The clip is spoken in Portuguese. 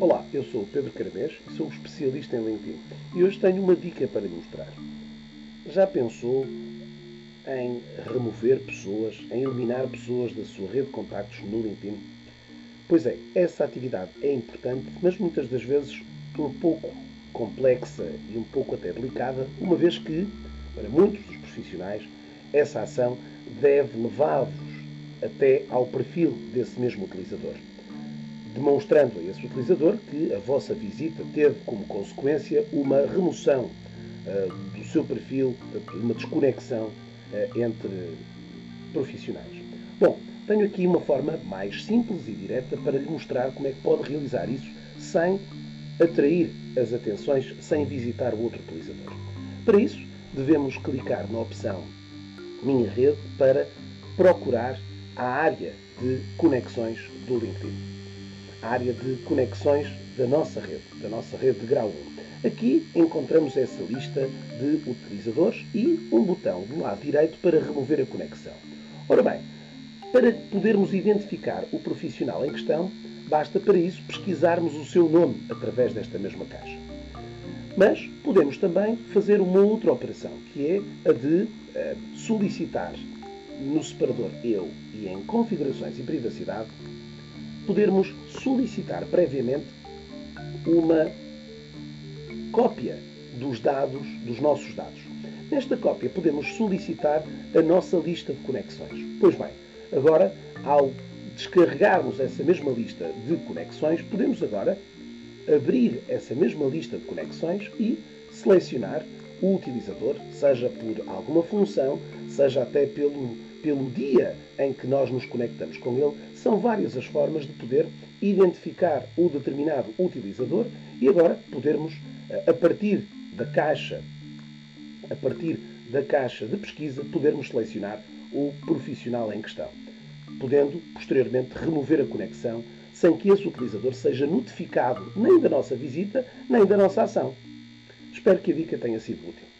Olá, eu sou o Pedro Caramês e sou especialista em LinkedIn. E hoje tenho uma dica para lhe mostrar. Já pensou em remover pessoas, em eliminar pessoas da sua rede de contactos no LinkedIn? Pois é, essa atividade é importante, mas muitas das vezes um pouco complexa e um pouco até delicada, uma vez que, para muitos dos profissionais, essa ação deve levá-vos até ao perfil desse mesmo utilizador demonstrando a esse utilizador que a vossa visita teve como consequência uma remoção uh, do seu perfil, uma desconexão uh, entre profissionais. Bom, tenho aqui uma forma mais simples e direta para lhe mostrar como é que pode realizar isso sem atrair as atenções, sem visitar o outro utilizador. Para isso, devemos clicar na opção Minha Rede para procurar a área de conexões do LinkedIn a área de conexões da nossa rede, da nossa rede de grau 1. Aqui encontramos essa lista de utilizadores e um botão do lado direito para remover a conexão. Ora bem, para podermos identificar o profissional em questão, basta para isso pesquisarmos o seu nome através desta mesma caixa. Mas podemos também fazer uma outra operação, que é a de uh, solicitar no separador Eu e em Configurações e Privacidade podermos solicitar previamente uma cópia dos dados, dos nossos dados. Nesta cópia podemos solicitar a nossa lista de conexões. Pois bem, agora ao descarregarmos essa mesma lista de conexões, podemos agora abrir essa mesma lista de conexões e selecionar o utilizador, seja por alguma função, seja até pelo, pelo dia em que nós nos conectamos com ele, são várias as formas de poder identificar o determinado utilizador e agora podermos, eh, a partir da caixa, a partir da caixa de pesquisa, podermos selecionar o profissional em questão, podendo posteriormente remover a conexão sem que esse utilizador seja notificado nem da nossa visita, nem da nossa ação. Espero que a dica tenha sido útil.